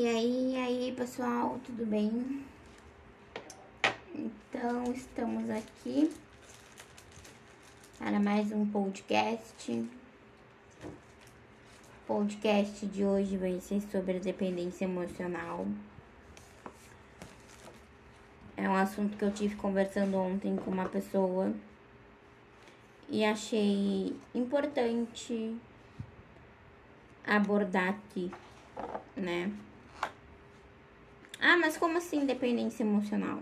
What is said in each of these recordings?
E aí, e aí, pessoal, tudo bem? Então, estamos aqui para mais um podcast. O podcast de hoje vai ser sobre a dependência emocional. É um assunto que eu tive conversando ontem com uma pessoa e achei importante abordar aqui, né? Ah, mas como assim dependência emocional?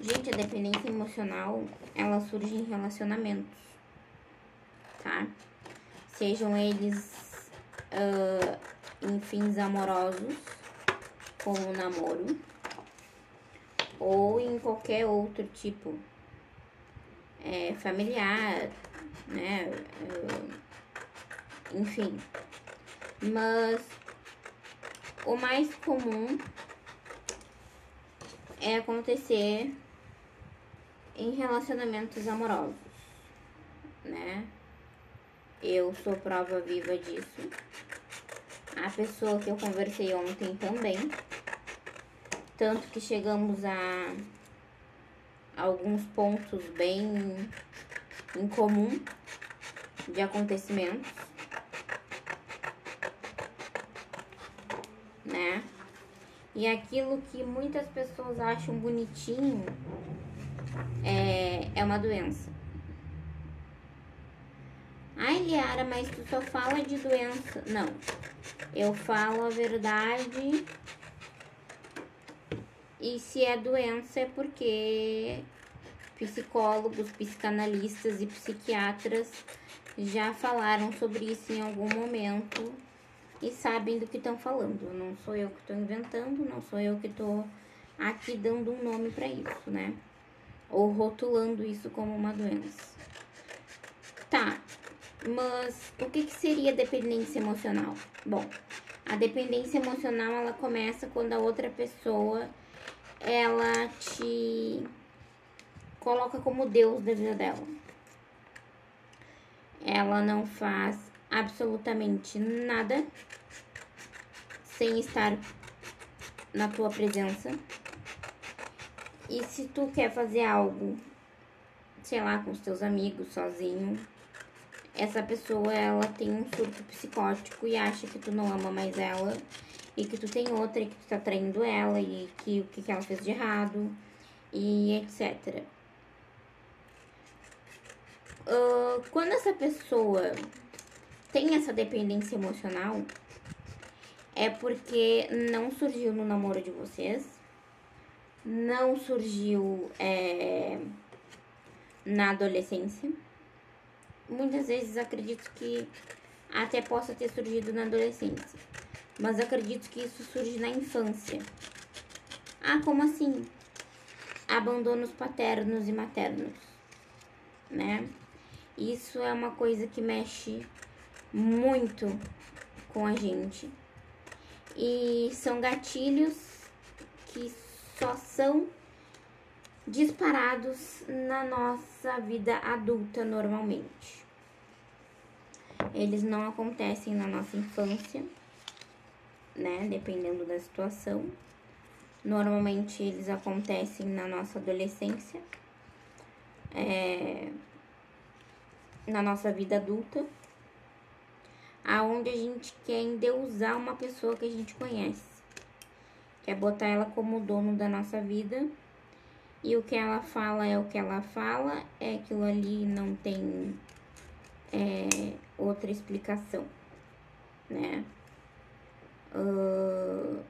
Gente, a dependência emocional, ela surge em relacionamentos, tá? Sejam eles uh, em fins amorosos, como namoro, ou em qualquer outro tipo, é, familiar, né? Uh, enfim. Mas o mais comum é acontecer em relacionamentos amorosos, né? Eu sou prova viva disso. A pessoa que eu conversei ontem também. Tanto que chegamos a alguns pontos bem em comum de acontecimentos. Né? E aquilo que muitas pessoas acham bonitinho é, é uma doença. Ai, Liara, mas tu só fala de doença. Não. Eu falo a verdade. E se é doença é porque psicólogos, psicanalistas e psiquiatras já falaram sobre isso em algum momento e sabem do que estão falando. Não sou eu que estou inventando, não sou eu que estou aqui dando um nome para isso, né? Ou rotulando isso como uma doença. Tá, mas o que, que seria dependência emocional? Bom, a dependência emocional ela começa quando a outra pessoa ela te coloca como Deus da vida dela. Ela não faz absolutamente nada sem estar na tua presença. E se tu quer fazer algo, sei lá, com os teus amigos, sozinho, essa pessoa ela tem um surto psicótico e acha que tu não ama mais ela e que tu tem outra e que tu tá traindo ela e que o que, que ela fez de errado e etc. Uh, quando essa pessoa tem essa dependência emocional, é porque não surgiu no namoro de vocês, não surgiu é, na adolescência. Muitas vezes acredito que até possa ter surgido na adolescência, mas acredito que isso surge na infância. Ah, como assim? Abandonos paternos e maternos, né? Isso é uma coisa que mexe muito com a gente. E são gatilhos que só são disparados na nossa vida adulta normalmente. Eles não acontecem na nossa infância, né? Dependendo da situação. Normalmente eles acontecem na nossa adolescência, é, na nossa vida adulta aonde a gente quer endeusar uma pessoa que a gente conhece. Quer botar ela como dono da nossa vida. E o que ela fala é o que ela fala, é aquilo ali não tem é, outra explicação, né? Uh,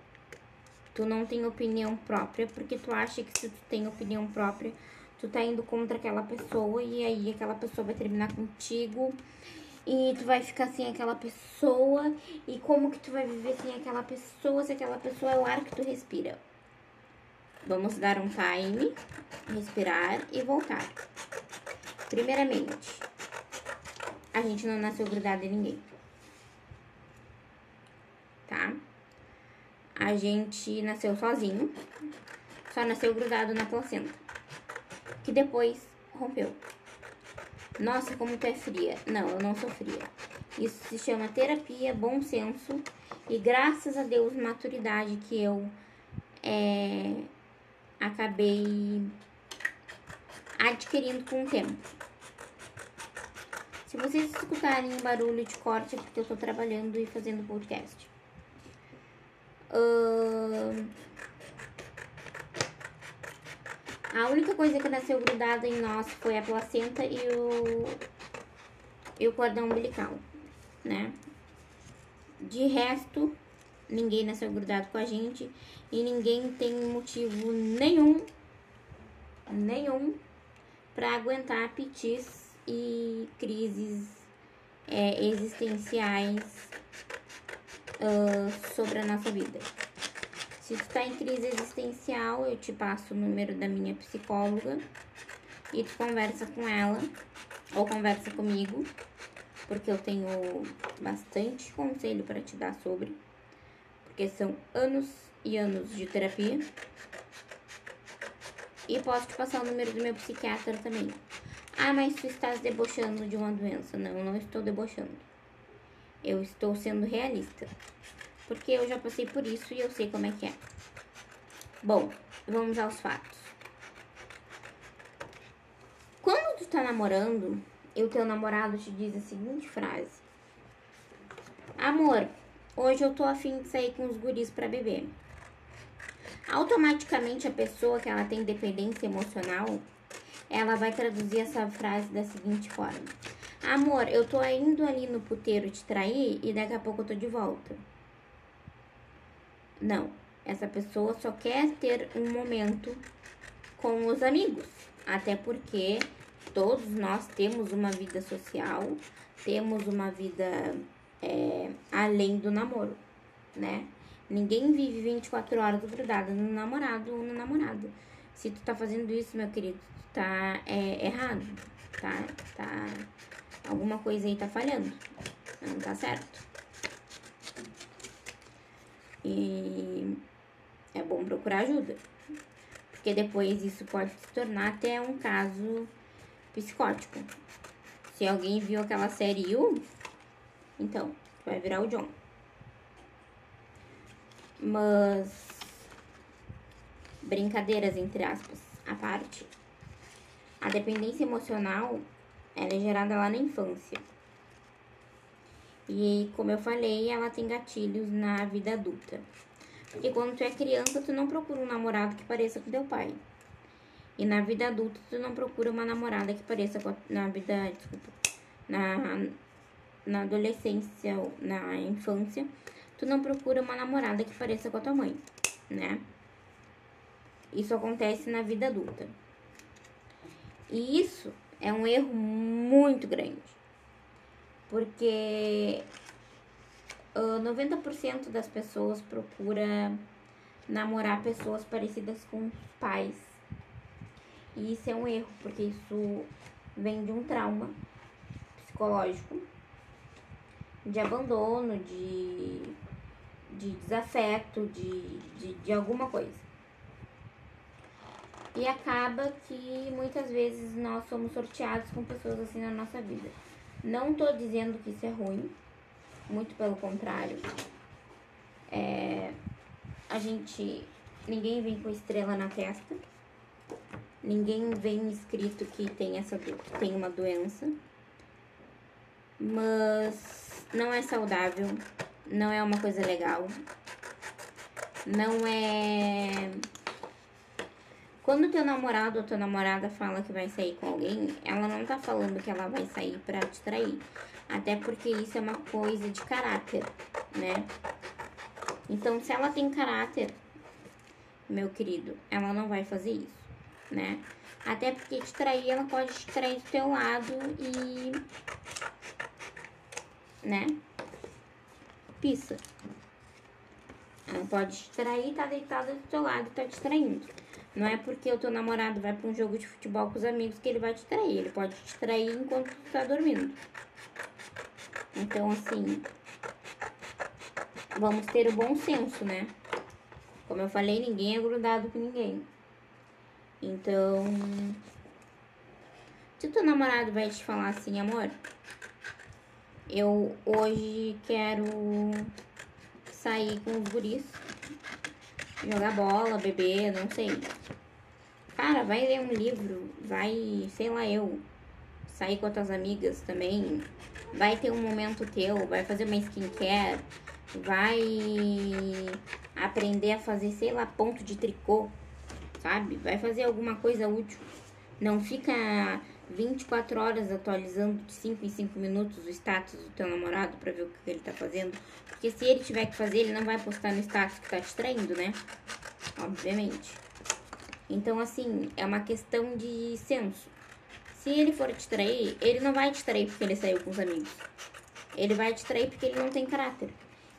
tu não tem opinião própria, porque tu acha que se tu tem opinião própria, tu tá indo contra aquela pessoa e aí aquela pessoa vai terminar contigo e tu vai ficar sem aquela pessoa. E como que tu vai viver sem aquela pessoa se aquela pessoa é o ar que tu respira? Vamos dar um time, respirar e voltar. Primeiramente, a gente não nasceu grudado em ninguém. Tá? A gente nasceu sozinho, só nasceu grudado na placenta, que depois rompeu. Nossa, como tu é fria. Não, eu não sou fria. Isso se chama terapia, bom senso e graças a Deus maturidade que eu é, acabei adquirindo com o tempo. Se vocês escutarem barulho de corte é porque eu tô trabalhando e fazendo podcast. Uh, a única coisa que nasceu grudada em nós foi a placenta e o, e o cordão umbilical, né? De resto, ninguém nasceu grudado com a gente e ninguém tem motivo nenhum, nenhum, para aguentar pitis e crises é, existenciais uh, sobre a nossa vida. Se tu tá em crise existencial, eu te passo o número da minha psicóloga e tu conversa com ela ou conversa comigo, porque eu tenho bastante conselho para te dar sobre, porque são anos e anos de terapia. E posso te passar o número do meu psiquiatra também. Ah, mas tu estás debochando de uma doença. Não, não estou debochando. Eu estou sendo realista. Porque eu já passei por isso e eu sei como é que é. Bom, vamos aos fatos. Quando tu tá namorando e o teu namorado te diz a seguinte frase: Amor, hoje eu tô afim de sair com os guris para beber. Automaticamente a pessoa que ela tem dependência emocional, ela vai traduzir essa frase da seguinte forma: Amor, eu tô indo ali no puteiro te trair e daqui a pouco eu tô de volta. Não, essa pessoa só quer ter um momento com os amigos, até porque todos nós temos uma vida social, temos uma vida é, além do namoro, né? Ninguém vive 24 horas grudada no namorado ou na namorada. Se tu tá fazendo isso, meu querido, tu tá é, errado, tá? Tá. Alguma coisa aí tá falhando. Não tá certo. E é bom procurar ajuda. Porque depois isso pode se tornar até um caso psicótico. Se alguém viu aquela série You, então vai virar o John. Mas brincadeiras entre aspas à parte. A dependência emocional é gerada lá na infância. E como eu falei, ela tem gatilhos na vida adulta. Porque quando tu é criança, tu não procura um namorado que pareça com teu pai. E na vida adulta, tu não procura uma namorada que pareça com a, na vida, desculpa, na, na adolescência ou na infância, tu não procura uma namorada que pareça com a tua mãe, né? Isso acontece na vida adulta. E isso é um erro muito grande. Porque uh, 90% das pessoas procura namorar pessoas parecidas com os pais. E isso é um erro, porque isso vem de um trauma psicológico, de abandono, de, de desafeto, de, de, de alguma coisa. E acaba que muitas vezes nós somos sorteados com pessoas assim na nossa vida. Não tô dizendo que isso é ruim, muito pelo contrário. É, a gente. Ninguém vem com estrela na testa. Ninguém vem escrito que tem, essa, tem uma doença. Mas não é saudável. Não é uma coisa legal. Não é. Quando teu namorado ou tua namorada fala que vai sair com alguém, ela não tá falando que ela vai sair pra te trair. Até porque isso é uma coisa de caráter, né? Então, se ela tem caráter, meu querido, ela não vai fazer isso, né? Até porque te trair, ela pode te trair do teu lado e. né? Pissa. Ela pode te trair, tá deitada do teu lado tá te traindo. Não é porque o teu namorado vai para um jogo de futebol com os amigos que ele vai te trair. Ele pode te trair enquanto tu tá dormindo. Então, assim, vamos ter o bom senso, né? Como eu falei, ninguém é grudado com ninguém. Então, se o teu namorado vai te falar assim, amor, eu hoje quero sair com os guris, jogar bola, beber, não sei. Cara, vai ler um livro, vai, sei lá eu, sair com outras amigas também, vai ter um momento teu, vai fazer uma skincare, vai aprender a fazer, sei lá, ponto de tricô, sabe? Vai fazer alguma coisa útil. Não fica 24 horas atualizando de 5 em 5 minutos o status do teu namorado para ver o que ele tá fazendo. Porque se ele tiver que fazer, ele não vai postar no status que tá te traindo, né? Obviamente. Então, assim, é uma questão de senso. Se ele for te trair, ele não vai te trair porque ele saiu com os amigos. Ele vai te trair porque ele não tem caráter.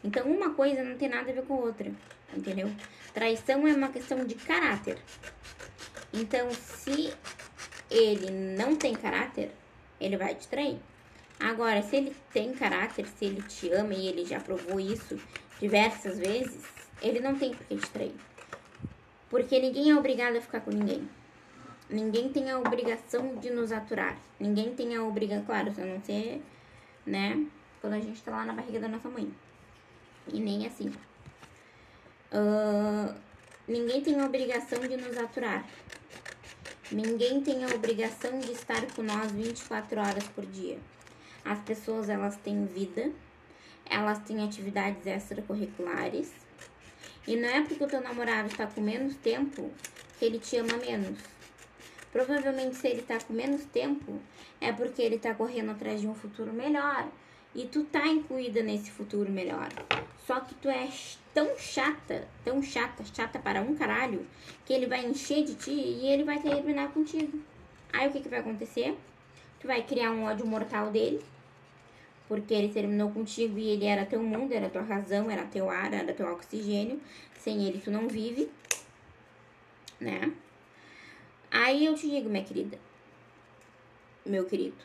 Então, uma coisa não tem nada a ver com a outra, entendeu? Traição é uma questão de caráter. Então, se ele não tem caráter, ele vai te trair. Agora, se ele tem caráter, se ele te ama e ele já provou isso diversas vezes, ele não tem por que te trair. Porque ninguém é obrigado a ficar com ninguém. Ninguém tem a obrigação de nos aturar. Ninguém tem a obrigação, claro, a não ser, né, quando a gente tá lá na barriga da nossa mãe. E nem assim. Uh, ninguém tem a obrigação de nos aturar. Ninguém tem a obrigação de estar com nós 24 horas por dia. As pessoas, elas têm vida, elas têm atividades extracurriculares. E não é porque o teu namorado está com menos tempo que ele te ama menos. Provavelmente, se ele está com menos tempo, é porque ele está correndo atrás de um futuro melhor. E tu tá incluída nesse futuro melhor. Só que tu é tão chata, tão chata, chata para um caralho, que ele vai encher de ti e ele vai terminar contigo. Aí o que, que vai acontecer? Tu vai criar um ódio mortal dele, porque ele terminou contigo e ele era teu mundo, era tua razão, era teu ar, era teu oxigênio. Sem ele tu não vive, né? Aí eu te digo, minha querida, meu querido,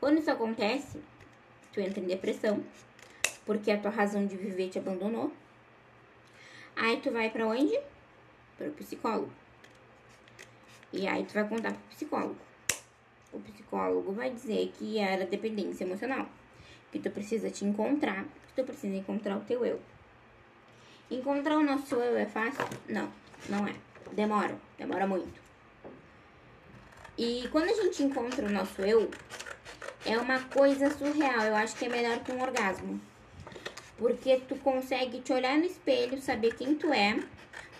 quando isso acontece, tu entra em depressão, porque a tua razão de viver te abandonou. Aí tu vai para onde? Para o psicólogo. E aí tu vai contar pro psicólogo. O psicólogo vai dizer que era dependência emocional, que tu precisa te encontrar, que tu precisa encontrar o teu eu. Encontrar o nosso eu é fácil? Não, não é. Demora, demora muito. E quando a gente encontra o nosso eu, é uma coisa surreal. Eu acho que é melhor que um orgasmo. Porque tu consegue te olhar no espelho, saber quem tu é,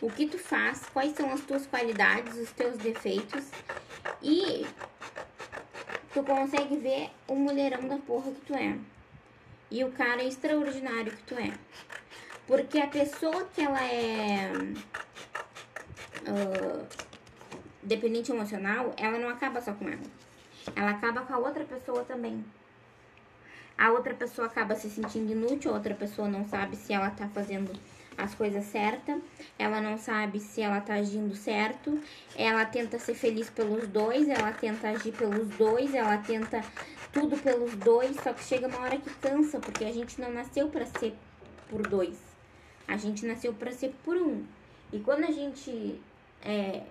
o que tu faz, quais são as tuas qualidades, os teus defeitos. E tu consegue ver o mulherão da porra que tu é. E o cara extraordinário que tu é. Porque a pessoa que ela é uh, dependente emocional, ela não acaba só com ela. Ela acaba com a outra pessoa também a outra pessoa acaba se sentindo inútil, a outra pessoa não sabe se ela tá fazendo as coisas certas, ela não sabe se ela tá agindo certo, ela tenta ser feliz pelos dois, ela tenta agir pelos dois, ela tenta tudo pelos dois, só que chega uma hora que cansa, porque a gente não nasceu para ser por dois, a gente nasceu para ser por um. E quando a gente é,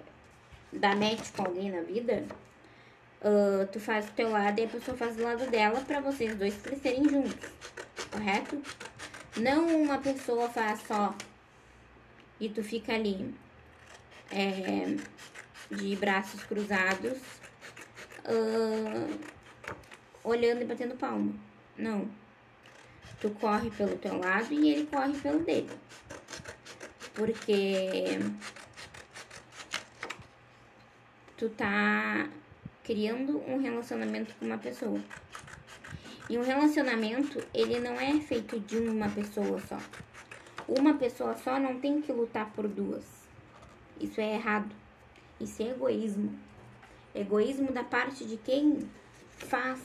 dá match com alguém na vida, Uh, tu faz o teu lado e a pessoa faz do lado dela para vocês dois crescerem juntos, correto? Não uma pessoa faz só e tu fica ali é, de braços cruzados, uh, olhando e batendo palma. Não. Tu corre pelo teu lado e ele corre pelo dele. Porque tu tá criando um relacionamento com uma pessoa. E um relacionamento, ele não é feito de uma pessoa só. Uma pessoa só não tem que lutar por duas. Isso é errado. Isso é egoísmo. Egoísmo da parte de quem faz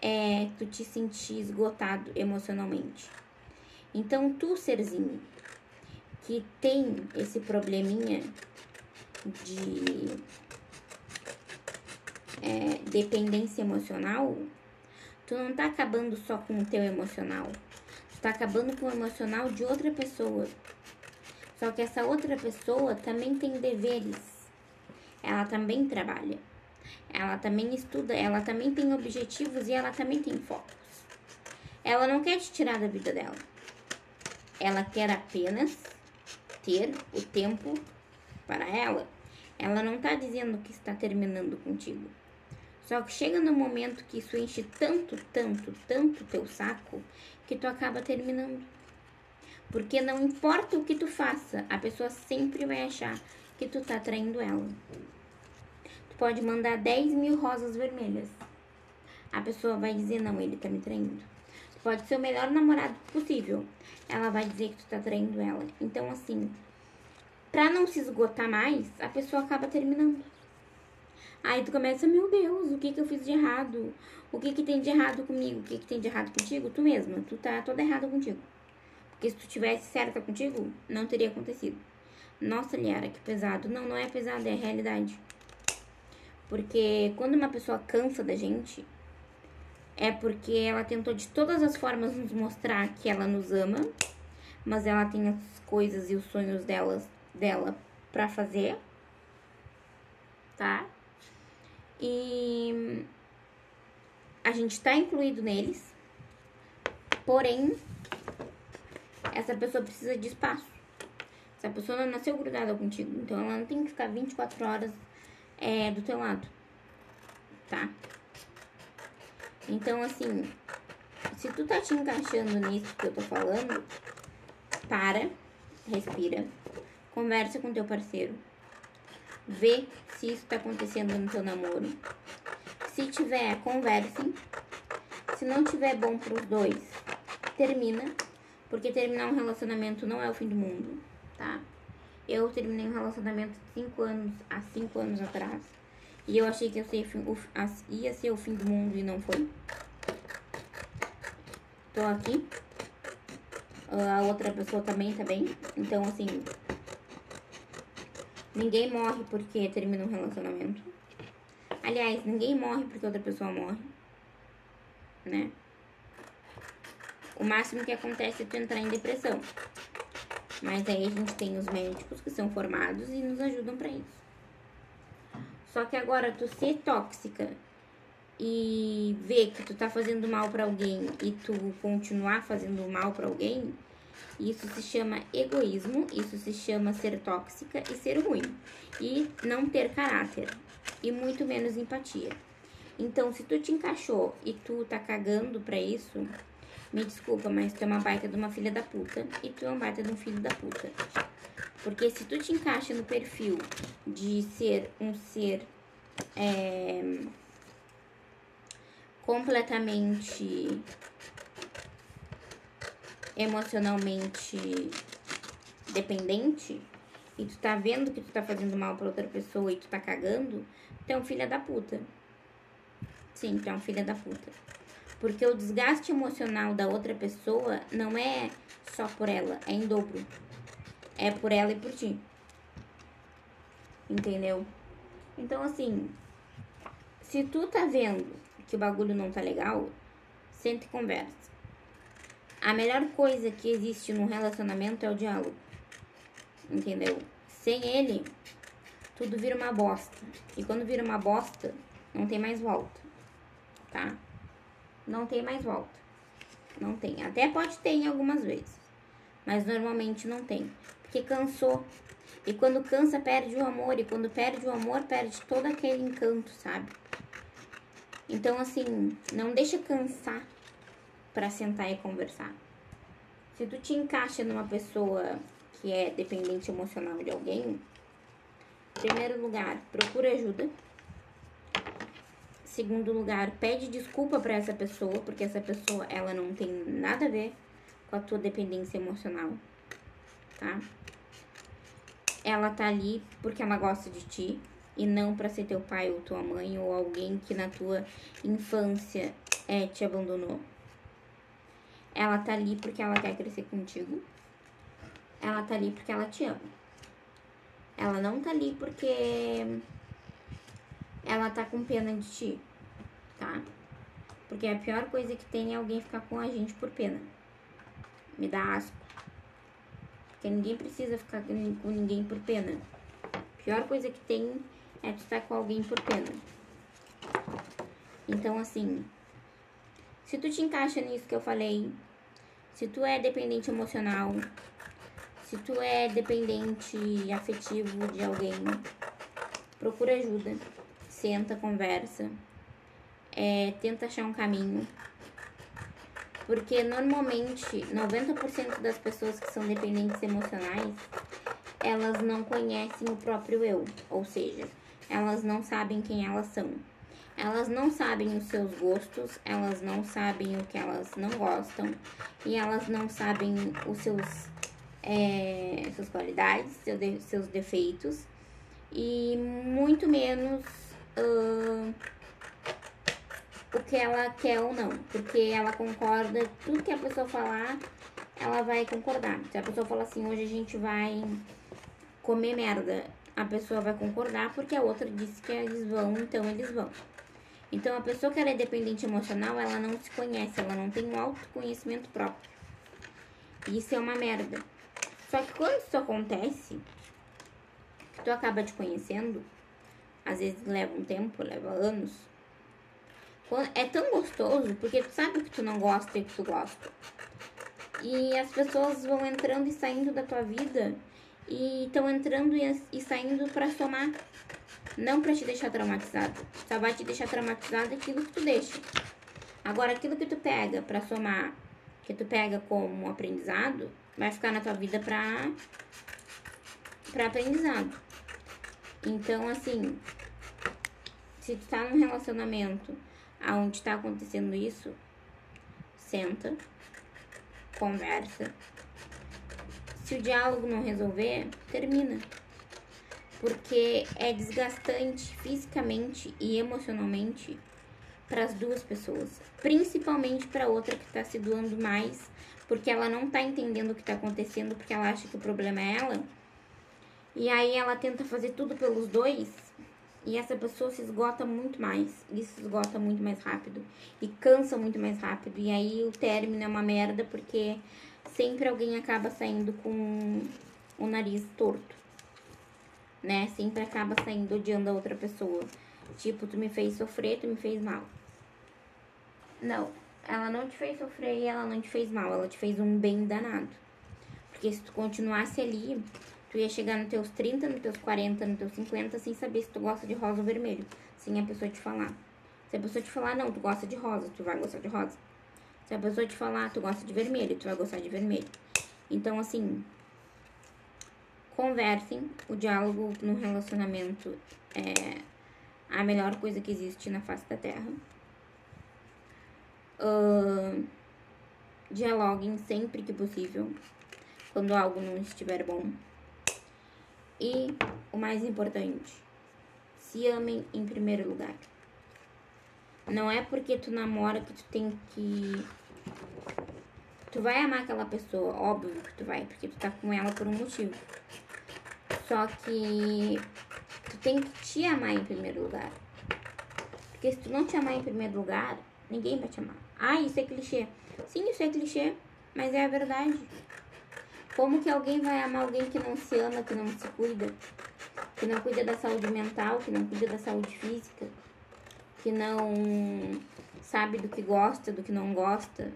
é, tu te sentir esgotado emocionalmente. Então, tu, serzinho, que tem esse probleminha de é, dependência emocional, tu não tá acabando só com o teu emocional. Tu tá acabando com o emocional de outra pessoa. Só que essa outra pessoa também tem deveres. Ela também trabalha. Ela também estuda, ela também tem objetivos e ela também tem focos. Ela não quer te tirar da vida dela. Ela quer apenas ter o tempo para ela. Ela não tá dizendo que está terminando contigo. Só que chega no momento que isso enche tanto, tanto, tanto teu saco que tu acaba terminando. Porque não importa o que tu faça, a pessoa sempre vai achar que tu tá traindo ela. Tu pode mandar 10 mil rosas vermelhas. A pessoa vai dizer, não, ele tá me traindo. Tu pode ser o melhor namorado possível. Ela vai dizer que tu tá traindo ela. Então, assim, pra não se esgotar mais, a pessoa acaba terminando. Aí tu começa, meu Deus, o que que eu fiz de errado? O que que tem de errado comigo? O que que tem de errado contigo? Tu mesma, tu tá toda errada contigo. Porque se tu tivesse certa contigo, não teria acontecido. Nossa, Liara, que pesado. Não, não é pesado, é a realidade. Porque quando uma pessoa cansa da gente, é porque ela tentou de todas as formas nos mostrar que ela nos ama, mas ela tem as coisas e os sonhos delas, dela para fazer, tá? E a gente tá incluído neles, porém, essa pessoa precisa de espaço. Essa pessoa não nasceu grudada contigo, então ela não tem que ficar 24 horas é, do teu lado, tá? Então, assim, se tu tá te encaixando nisso que eu tô falando, para, respira, conversa com teu parceiro, vê se isso tá acontecendo no teu namoro. Se tiver, conversem. Se não tiver bom pros dois, termina. Porque terminar um relacionamento não é o fim do mundo, tá? Eu terminei um relacionamento 5 anos, há 5 anos atrás. E eu achei que eu ia ser o fim do mundo e não foi. Tô aqui. A outra pessoa também tá bem. Então, assim, Ninguém morre porque termina um relacionamento. Aliás, ninguém morre porque outra pessoa morre. Né? O máximo que acontece é tu entrar em depressão. Mas aí a gente tem os médicos que são formados e nos ajudam para isso. Só que agora tu ser tóxica e ver que tu tá fazendo mal para alguém e tu continuar fazendo mal para alguém, isso se chama egoísmo, isso se chama ser tóxica e ser ruim. E não ter caráter. E muito menos empatia. Então, se tu te encaixou e tu tá cagando pra isso, me desculpa, mas tu é uma baita de uma filha da puta e tu é um baita de um filho da puta. Porque se tu te encaixa no perfil de ser um ser é, completamente emocionalmente dependente e tu tá vendo que tu tá fazendo mal pra outra pessoa e tu tá cagando, tu é um filho da puta. Sim, tu é um filho da puta. Porque o desgaste emocional da outra pessoa não é só por ela, é em dobro. É por ela e por ti. Entendeu? Então, assim, se tu tá vendo que o bagulho não tá legal, senta e conversa. A melhor coisa que existe num relacionamento é o diálogo. Entendeu? Sem ele, tudo vira uma bosta. E quando vira uma bosta, não tem mais volta. Tá? Não tem mais volta. Não tem. Até pode ter em algumas vezes. Mas normalmente não tem. Porque cansou. E quando cansa, perde o amor. E quando perde o amor, perde todo aquele encanto, sabe? Então, assim, não deixa cansar para sentar e conversar. Se tu te encaixa numa pessoa que é dependente emocional de alguém, em primeiro lugar, procura ajuda. Segundo lugar, pede desculpa para essa pessoa, porque essa pessoa ela não tem nada a ver com a tua dependência emocional, tá? Ela tá ali porque ela gosta de ti e não para ser teu pai ou tua mãe ou alguém que na tua infância é, te abandonou. Ela tá ali porque ela quer crescer contigo. Ela tá ali porque ela te ama. Ela não tá ali porque ela tá com pena de ti, tá? Porque a pior coisa que tem é alguém ficar com a gente por pena. Me dá asco. Porque ninguém precisa ficar com ninguém por pena. A pior coisa que tem é tu estar com alguém por pena. Então, assim, se tu te encaixa nisso que eu falei, se tu é dependente emocional, se tu é dependente afetivo de alguém, procura ajuda, senta, conversa, é, tenta achar um caminho. Porque normalmente 90% das pessoas que são dependentes emocionais, elas não conhecem o próprio eu, ou seja, elas não sabem quem elas são. Elas não sabem os seus gostos, elas não sabem o que elas não gostam e elas não sabem os seus é, suas qualidades, seu de, seus defeitos e muito menos uh, o que ela quer ou não, porque ela concorda, tudo que a pessoa falar, ela vai concordar. Se a pessoa falar assim, hoje a gente vai comer merda, a pessoa vai concordar porque a outra disse que eles vão, então eles vão. Então, a pessoa que é dependente emocional, ela não se conhece, ela não tem um autoconhecimento próprio. Isso é uma merda. Só que quando isso acontece, que tu acaba te conhecendo, às vezes leva um tempo, leva anos. É tão gostoso porque tu sabe que tu não gosta e que tu gosta. E as pessoas vão entrando e saindo da tua vida e estão entrando e saindo para somar. Não para te deixar traumatizado. Só vai te deixar traumatizado aquilo que tu deixa. Agora, aquilo que tu pega para somar, que tu pega como aprendizado, vai ficar na tua vida pra, pra aprendizado. Então, assim, se tu tá num relacionamento aonde tá acontecendo isso, senta, conversa. Se o diálogo não resolver, termina porque é desgastante fisicamente e emocionalmente para as duas pessoas, principalmente para outra que está se doando mais, porque ela não está entendendo o que está acontecendo, porque ela acha que o problema é ela. E aí ela tenta fazer tudo pelos dois, e essa pessoa se esgota muito mais, e se esgota muito mais rápido, e cansa muito mais rápido, e aí o término é uma merda, porque sempre alguém acaba saindo com o nariz torto né? Sempre acaba saindo odiando a outra pessoa. Tipo, tu me fez sofrer, tu me fez mal. Não, ela não te fez sofrer e ela não te fez mal, ela te fez um bem danado. Porque se tu continuasse ali, tu ia chegar nos teus 30, nos teus 40, nos teus 50, sem saber se tu gosta de rosa ou vermelho. Sem a pessoa te falar. Se a pessoa te falar, não, tu gosta de rosa, tu vai gostar de rosa. Se a pessoa te falar, tu gosta de vermelho, tu vai gostar de vermelho. Então, assim, Conversem. O diálogo no relacionamento é a melhor coisa que existe na face da Terra. Uh, dialoguem sempre que possível, quando algo não estiver bom. E o mais importante, se amem em primeiro lugar. Não é porque tu namora que tu tem que. Tu vai amar aquela pessoa, óbvio que tu vai, porque tu tá com ela por um motivo. Só que tu tem que te amar em primeiro lugar. Porque se tu não te amar em primeiro lugar, ninguém vai te amar. Ah, isso é clichê. Sim, isso é clichê, mas é a verdade. Como que alguém vai amar alguém que não se ama, que não se cuida? Que não cuida da saúde mental, que não cuida da saúde física? Que não sabe do que gosta, do que não gosta?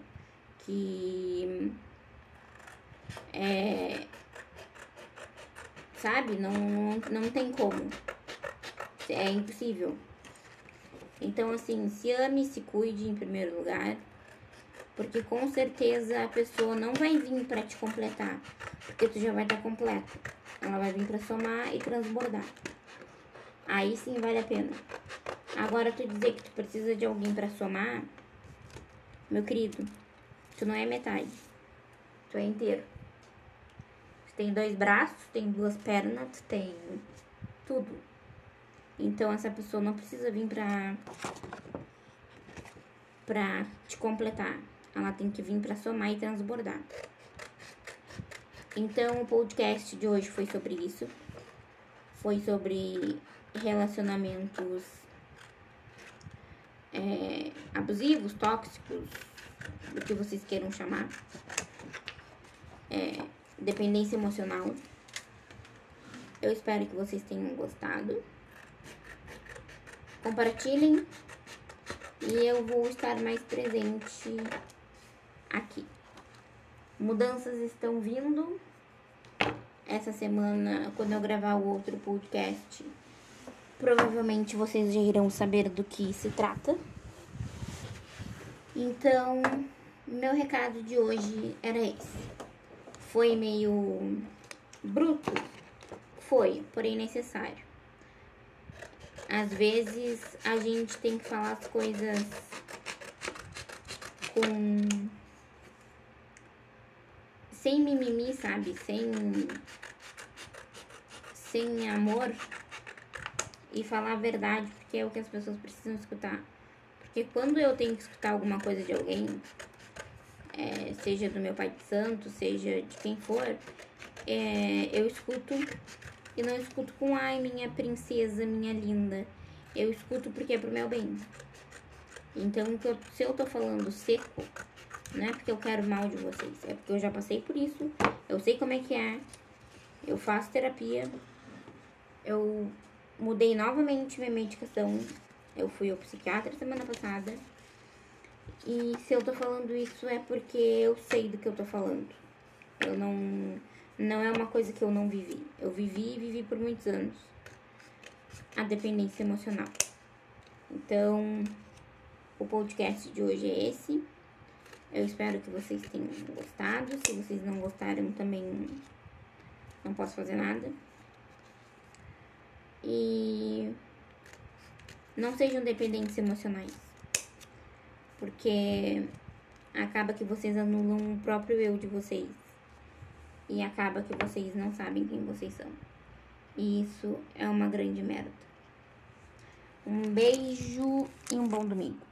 Que é, sabe? Não, não, tem como. É impossível. Então, assim, se ame, se cuide em primeiro lugar. Porque com certeza a pessoa não vai vir para te completar. Porque tu já vai estar tá completo. Ela vai vir para somar e transbordar. Aí sim vale a pena. Agora, tu dizer que tu precisa de alguém para somar, meu querido, tu não é metade. Tu é inteiro tem dois braços, tem duas pernas, tem tudo. Então essa pessoa não precisa vir pra, pra te completar. Ela tem que vir pra somar e transbordar. Então o podcast de hoje foi sobre isso. Foi sobre relacionamentos é, abusivos, tóxicos, do que vocês queiram chamar. É, dependência emocional. Eu espero que vocês tenham gostado. Compartilhem E eu vou estar mais presente aqui. Mudanças estão vindo. Essa semana, quando eu gravar o outro podcast, provavelmente vocês já irão saber do que se trata. Então, meu recado de hoje era esse. Foi meio bruto? Foi, porém necessário. Às vezes a gente tem que falar as coisas com. sem mimimi, sabe? Sem. sem amor. E falar a verdade, porque é o que as pessoas precisam escutar. Porque quando eu tenho que escutar alguma coisa de alguém, é, seja do meu pai de santo, seja de quem for, é, eu escuto e não escuto com ai, minha princesa, minha linda. Eu escuto porque é pro meu bem. Então, se eu tô falando seco, não é porque eu quero mal de vocês, é porque eu já passei por isso, eu sei como é que é, eu faço terapia, eu mudei novamente minha medicação, eu fui ao psiquiatra semana passada. E se eu tô falando isso é porque eu sei do que eu tô falando. Eu não não é uma coisa que eu não vivi. Eu vivi e vivi por muitos anos a dependência emocional. Então, o podcast de hoje é esse. Eu espero que vocês tenham gostado. Se vocês não gostaram, também não posso fazer nada. E não sejam dependentes emocionais. Porque acaba que vocês anulam o próprio eu de vocês e acaba que vocês não sabem quem vocês são. E isso é uma grande merda. Um beijo e um bom domingo.